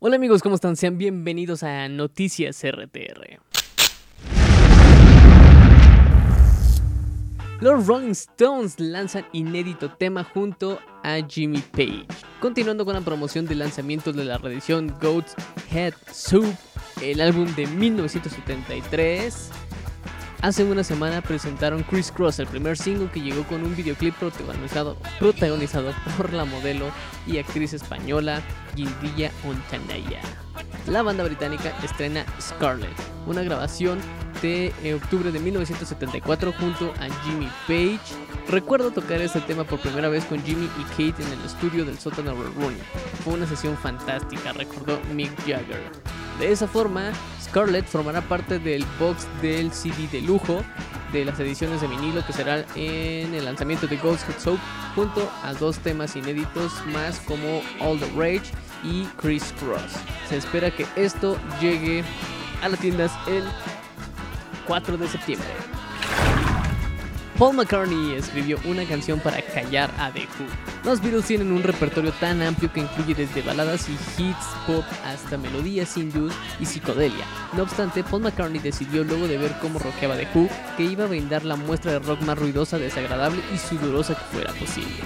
Hola amigos, ¿cómo están? Sean bienvenidos a Noticias RTR. Los Rolling Stones lanzan inédito tema junto a Jimmy Page. Continuando con la promoción del lanzamiento de la reedición Goat's Head Soup, el álbum de 1973. Hace una semana presentaron Chris Cross, el primer single que llegó con un videoclip protagonizado, protagonizado por la modelo y actriz española Gildilla Ontanaya. La banda británica estrena Scarlet, una grabación de eh, octubre de 1974 junto a Jimmy Page. Recuerdo tocar este tema por primera vez con Jimmy y Kate en el estudio del sótano Rooney. Fue una sesión fantástica, recordó Mick Jagger. De esa forma, Scarlett formará parte del box del CD de lujo de las ediciones de vinilo que será en el lanzamiento de Ghost Head Soap junto a dos temas inéditos más como All the Rage y Chris Cross. Se espera que esto llegue a las tiendas el 4 de septiembre. Paul McCartney escribió una canción para callar a The Who. Los Beatles tienen un repertorio tan amplio que incluye desde baladas y hits pop hasta melodías hindús y psicodelia. No obstante, Paul McCartney decidió luego de ver cómo rockeaba The Who que iba a brindar la muestra de rock más ruidosa, desagradable y sudorosa que fuera posible.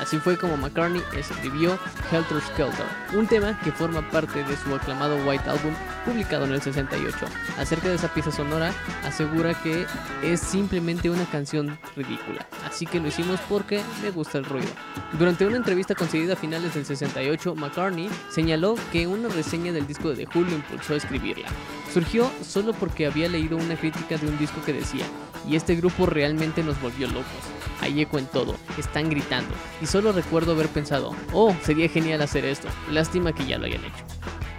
Así fue como McCartney escribió Helter Skelter, un tema que forma parte de su aclamado White Album publicado en el 68. Acerca de esa pieza sonora, asegura que es simplemente una canción ridícula, así que lo hicimos porque me gusta el ruido. Durante una entrevista concedida a finales del 68, McCartney señaló que una reseña del disco de The Who lo impulsó a escribirla. Surgió solo porque había leído una crítica de un disco que decía, y este grupo realmente nos volvió locos. Hay eco en todo, están gritando, y solo recuerdo haber pensado, oh, sería genial hacer esto, lástima que ya lo hayan hecho.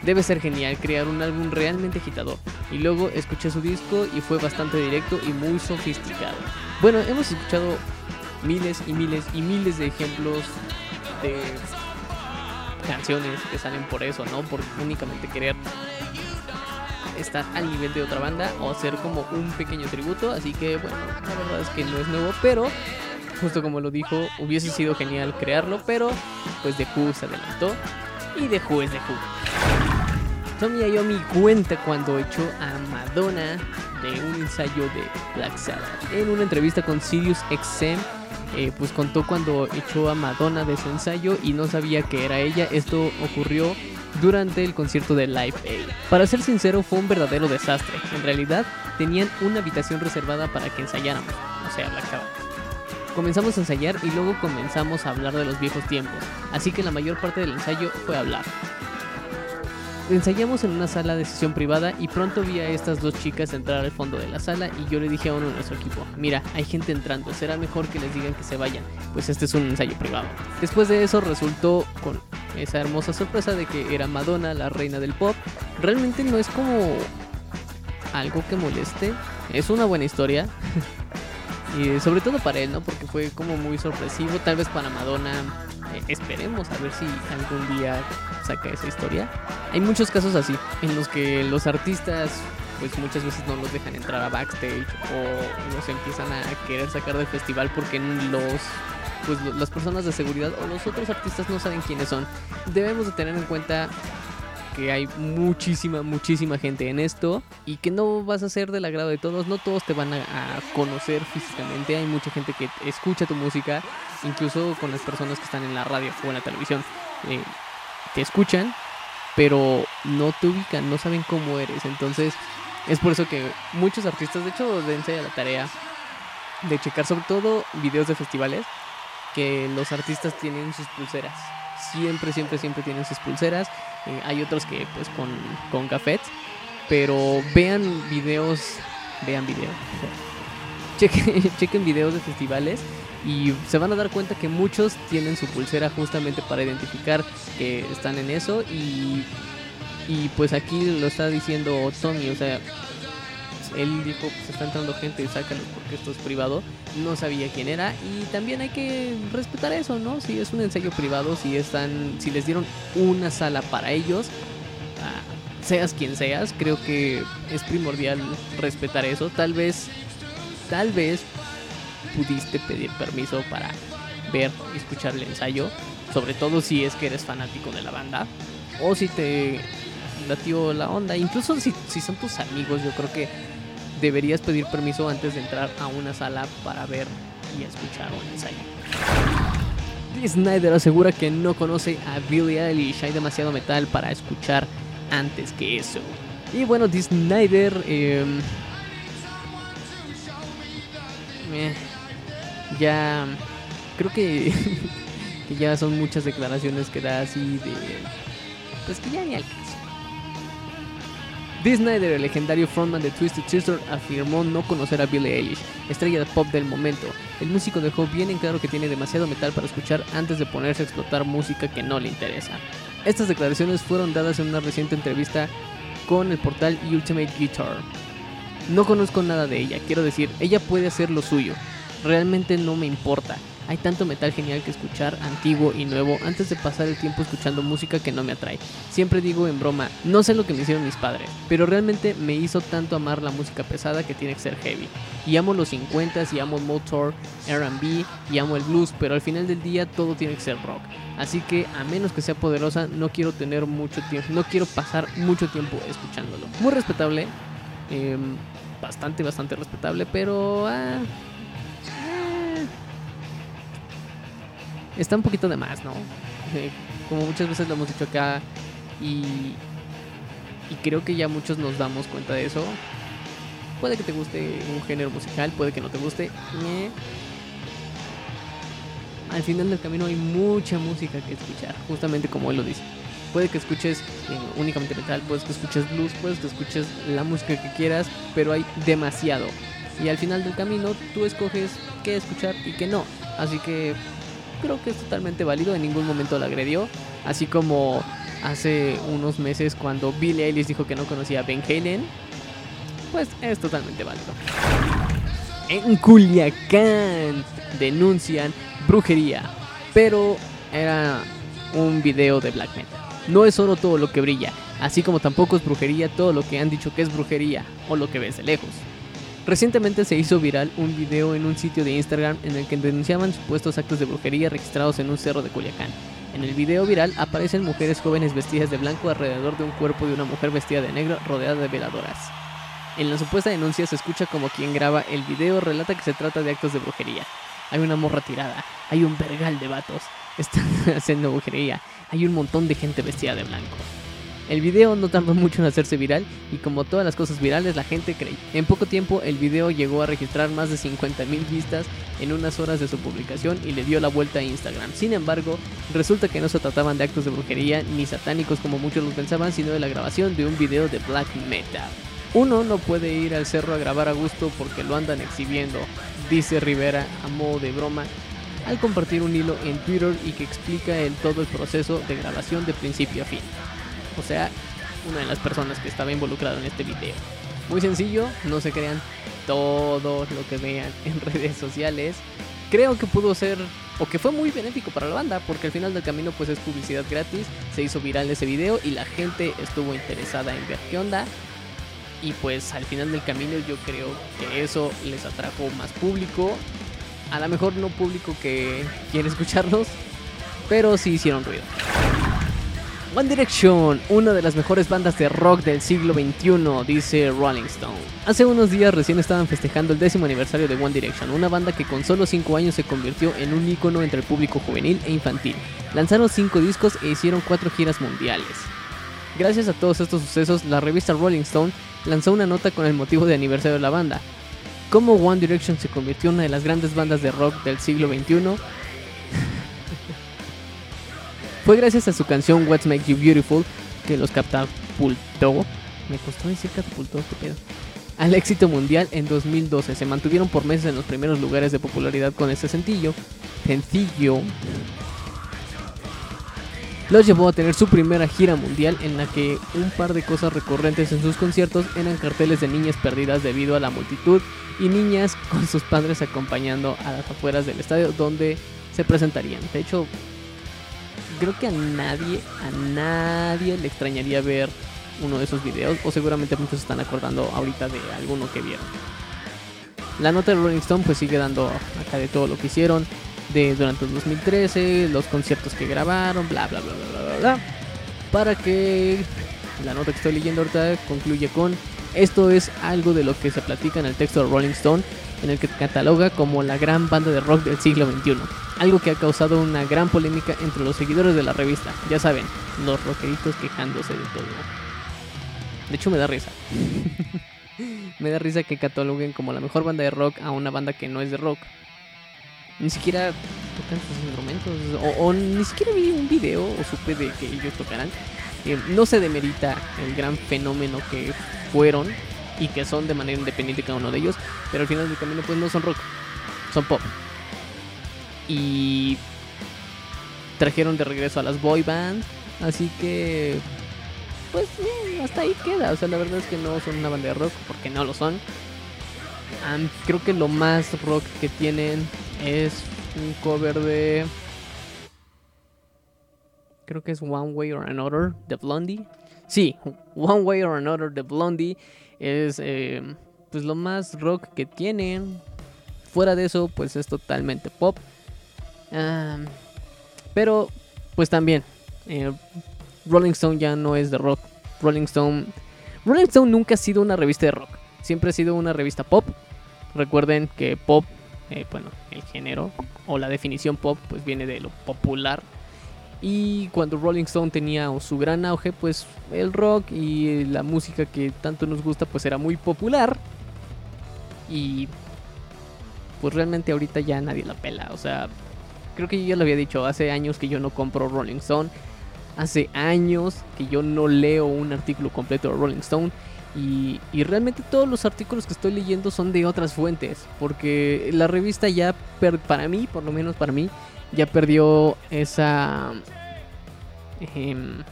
Debe ser genial crear un álbum realmente agitador. Y luego escuché su disco y fue bastante directo y muy sofisticado. Bueno, hemos escuchado miles y miles y miles de ejemplos de canciones que salen por eso, ¿no? Por únicamente querer estar al nivel de otra banda o hacer como un pequeño tributo. Así que bueno, la verdad es que no es nuevo, pero justo como lo dijo, hubiese sido genial crearlo, pero pues The Who se adelantó y The Who es The Who. Tommy Iommi cuenta cuando echó a Madonna de un ensayo de Black Sabbath. En una entrevista con Sirius XM, eh, pues contó cuando echó a Madonna de su ensayo y no sabía que era ella. Esto ocurrió durante el concierto de Live Aid. Para ser sincero, fue un verdadero desastre. En realidad, tenían una habitación reservada para que ensayáramos, o sea, Black Sabbath. Comenzamos a ensayar y luego comenzamos a hablar de los viejos tiempos, así que la mayor parte del ensayo fue hablar. Ensayamos en una sala de sesión privada y pronto vi a estas dos chicas entrar al fondo de la sala y yo le dije a uno de nuestro equipo, mira, hay gente entrando, será mejor que les digan que se vayan, pues este es un ensayo privado. Después de eso resultó con esa hermosa sorpresa de que era Madonna, la reina del pop. Realmente no es como algo que moleste, es una buena historia. y sobre todo para él, ¿no? Porque fue como muy sorpresivo, tal vez para Madonna. eh, esperemos a ver si algún día saca esa historia. Hay muchos casos así, en los que los artistas pues muchas veces no los dejan entrar a backstage o los empiezan a querer sacar del festival porque los pues las personas de seguridad o los otros artistas no saben quiénes son. Debemos de tener en cuenta que hay muchísima, muchísima gente en esto y que no vas a ser del agrado de todos, no todos te van a, conocer físicamente, hay mucha gente que escucha tu música, incluso con las personas que están en la radio o en la televisión, eh, te escuchan, pero no te ubican, no saben cómo eres, entonces es por eso que muchos artistas, de hecho, dense a la tarea de checar sobre todo videos de festivales que los artistas tienen sus pulseras. Siempre, siempre, siempre tienen sus pulseras. Eh, hay otros que pues con, con cafés. Pero vean videos. Vean videos. Chequen, chequen videos de festivales. Y se van a dar cuenta que muchos tienen su pulsera justamente para identificar que están en eso. Y, y pues aquí lo está diciendo Tommy. O sea, él dijo, pues está entrando gente, sácalo porque esto es privado. No sabía quién era y también hay que respetar eso, ¿no? Si es un ensayo privado, si están, si les dieron una sala para ellos, ah, seas quien seas, creo que es primordial respetar eso. Tal vez, tal vez pudiste pedir permiso para ver y escuchar el ensayo. sobre todo si es que eres fanático de la banda o si te latió la onda, incluso si, si son tus amigos, yo creo que deberías pedir permiso antes de entrar a una sala para ver y escuchar un ensayo. Snyder asegura que no conoce a Billie Eilish, hay demasiado metal para escuchar antes que eso. Y bueno, Snyder eh, eh, ya creo que, que ya son muchas declaraciones que da así de pues que ya ni al. Dee Snyder, el legendario frontman de Twisted Sister, afirmó no conocer a Billie Eilish, estrella pop del momento. El músico dejó bien en claro que tiene demasiado metal para escuchar antes de ponerse a explotar música que no le interesa. Estas declaraciones fueron dadas en una reciente entrevista con el portal Ultimate Guitar. No conozco nada de ella, quiero decir, ella puede hacer lo suyo. Realmente no me importa. Hay tanto metal genial que escuchar, antiguo y nuevo, antes de pasar el tiempo escuchando música que no me atrae. Siempre digo en broma, no sé lo que me hicieron mis padres, pero realmente me hizo tanto amar la música pesada que tiene que ser heavy. Y amo los 50s, y amo el motor, RB, y amo el blues, pero al final del día todo tiene que ser rock. Así que a menos que sea poderosa, no quiero tener mucho tiempo, no quiero pasar mucho tiempo escuchándolo. Muy respetable, eh, bastante, bastante respetable, pero... Ah, está un poquito de más, ¿no? Como muchas veces lo hemos dicho acá y, y creo que ya muchos nos damos cuenta de eso. Puede que te guste un género musical, puede que no te guste. Eh. Al final del camino hay mucha música que escuchar, justamente como él lo dice. Puede que escuches eh, únicamente metal, puedes que escuches blues, puedes que escuches la música que quieras, pero hay demasiado. Y al final del camino tú escoges qué escuchar y qué no. Así que creo que es totalmente válido, en ningún momento la agredió, así como hace unos meses cuando Billie Eilish dijo que no conocía a Ben Halen, pues es totalmente válido. En Culiacán denuncian brujería, pero era un video de black metal. No es oro todo lo que brilla, así como tampoco es brujería todo lo que han dicho que es brujería o lo que ves de lejos. Recientemente se hizo viral un video en un sitio de Instagram en el que denunciaban supuestos actos de brujería registrados en un cerro de Culiacán. En el video viral aparecen mujeres jóvenes vestidas de blanco alrededor de un cuerpo de una mujer vestida de negro rodeada de veladoras. En la supuesta denuncia se escucha como quien graba el video relata que se trata de actos de brujería. Hay una morra tirada, hay un vergal de vatos, están haciendo brujería, hay un montón de gente vestida de blanco. El video no tardó mucho en hacerse viral y como todas las cosas virales la gente creyó. En poco tiempo el video llegó a registrar más de 50.000 vistas en unas horas de su publicación y le dio la vuelta a Instagram. Sin embargo, resulta que no se trataban de actos de brujería ni satánicos como muchos lo pensaban, sino de la grabación de un video de black metal. Uno no puede ir al cerro a grabar a gusto porque lo andan exhibiendo, dice Rivera a modo de broma al compartir un hilo en Twitter y que explica el todo el proceso de grabación de principio a fin o sea, una de las personas que estaba involucrado en este video. Muy sencillo, no se crean todo lo que vean en redes sociales. Creo que pudo ser o que fue muy benéfico para la banda porque al final del camino pues es publicidad gratis, se hizo viral ese video y la gente estuvo interesada en ver qué onda. Y pues al final del camino yo creo que eso les atrajo más público. A lo mejor no público que quiere escucharlos, pero sí hicieron ruido. One Direction, una de las mejores bandas de rock del siglo XXI, dice Rolling Stone. Hace unos días recién estaban festejando el décimo aniversario de One Direction, una banda que con solo 5 años se convirtió en un ícono entre el público juvenil e infantil. Lanzaron 5 discos e hicieron 4 giras mundiales. Gracias a todos estos sucesos, la revista Rolling Stone lanzó una nota con el motivo de aniversario de la banda. Cómo One Direction se convirtió en una de las grandes bandas de rock del siglo XXI fue gracias a su canción What Makes You Beautiful que los catapultó. Me costó decir catapultó, qué pedo. Al éxito mundial en 2012. Se mantuvieron por meses en los primeros lugares de popularidad con este sencillo. Sencillo. Los llevó a tener su primera gira mundial en la que un par de cosas recurrentes en sus conciertos eran carteles de niñas perdidas debido a la multitud y niñas con sus padres acompañando a las afueras del estadio donde se presentarían. De hecho, creo que a nadie, a nadie le extrañaría ver uno de esos videos, o seguramente muchos están acordando ahorita de alguno que vieron. La nota de Rolling Stone pues sigue dando acá de todo lo que hicieron. de durante el 2013, los conciertos que grabaron, bla bla bla bla bla bla. Para que la nota que estoy leyendo ahorita concluye con esto es algo de lo que se platica en el texto de Rolling Stone, en el que cataloga como la gran banda de rock del siglo XXI. Algo que ha causado una gran polémica entre los seguidores de la revista. Ya saben, los rockeritos quejándose de todo. De hecho me da risa. me da risa que cataloguen como la mejor banda de rock a una banda que no es de rock. Ni siquiera tocan sus instrumentos. O, ni siquiera vi un video o supe de que ellos tocaran. Eh, no se demerita el gran fenómeno que fueron y que son de manera independiente cada uno de ellos, pero al final del camino pues no son rock, son pop. Y trajeron de regreso a las boy bands, así que pues hasta ahí queda, o sea, la verdad es que no son una banda de rock porque no lo son. creo que lo más rock que tienen es un cover de creo que es One Way or Another de Blondie. Sí, One Way or Another de Blondie es eh, pues lo más rock que tienen. Fuera de eso, pues es totalmente pop. pero, pues también, eh, Rolling Stone ya no es de rock. Rolling Stone, Rolling Stone nunca ha sido una revista de rock. Siempre ha sido una revista pop. Recuerden que pop, eh, bueno, el género o la definición pop, pues viene de lo popular y cuando Rolling Stone tenía su gran auge, pues el rock y la música que tanto nos gusta, pues era muy popular. Y pues realmente ahorita ya nadie la pela. O sea, creo que yo ya lo había dicho, hace años que yo no compro Rolling Stone. Hace años que yo no leo un artículo completo de Rolling Stone. Y, y, realmente todos los artículos que estoy leyendo son de otras fuentes. Porque la revista ya, para mí, por lo menos para mí, ya perdió esa em,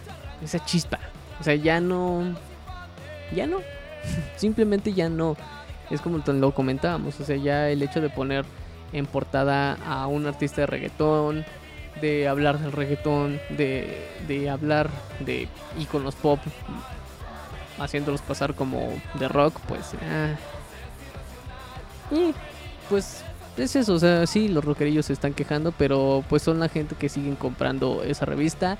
esa chispa. O sea, ya no ya no. Simplemente ya no. Es como lo comentábamos, o sea, ya el hecho de poner en portada a un artista de reggaetón, de hablar del reggaetón, de, de hablar de iconos pop, haciéndolos pasar como de rock, pues... Ah, y pues es eso, o sea, sí, los rockerillos se están quejando, pero pues son la gente que siguen comprando esa revista.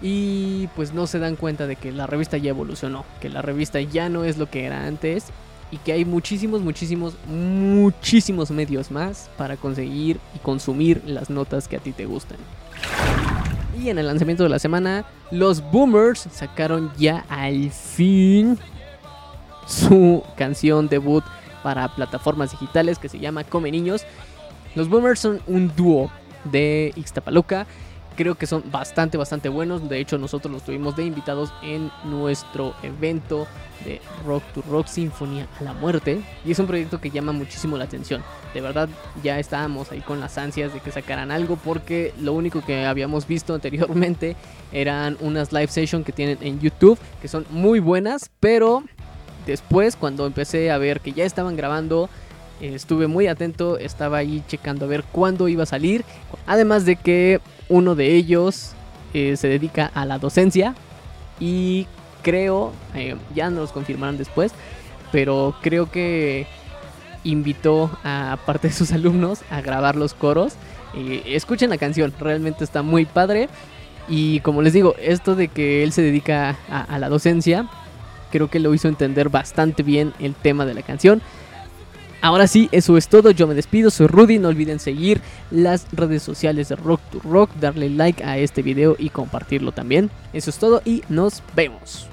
Y pues no se dan cuenta de que la revista ya evolucionó, que la revista ya no es lo que era antes y que hay muchísimos, muchísimos, muchísimos medios más para conseguir y consumir las notas que a ti te gustan. Y en el lanzamiento de la semana, los Boomers sacaron ya al fin su canción debut para plataformas digitales que se llama Come Niños. Los Boomers son un dúo de Ixtapaluca. Creo que son bastante, bastante buenos. De hecho, nosotros los tuvimos de invitados en nuestro evento de Rock to Rock Sinfonía a la Muerte. Y es un proyecto que llama muchísimo la atención. De verdad, ya estábamos ahí con las ansias de que sacaran algo. Porque lo único que habíamos visto anteriormente eran unas live sessions que tienen en YouTube. Que son muy buenas. Pero después, cuando empecé a ver que ya estaban grabando, estuve muy atento, estaba ahí checando a ver cuándo iba a salir. Además de que uno de ellos eh, se dedica a la docencia y creo, eh, ya nos confirmarán después, pero creo que invitó a parte de sus alumnos a grabar los coros. escuchen la canción, realmente está muy padre. Y como les digo, esto de que él se dedica a la docencia, creo que lo hizo entender bastante bien el tema de la canción. Ahora sí, eso es todo. Yo me despido. Soy Rudy. No olviden seguir las redes sociales de Rock to Rock, darle like a este video y compartirlo también. Eso es todo y nos vemos.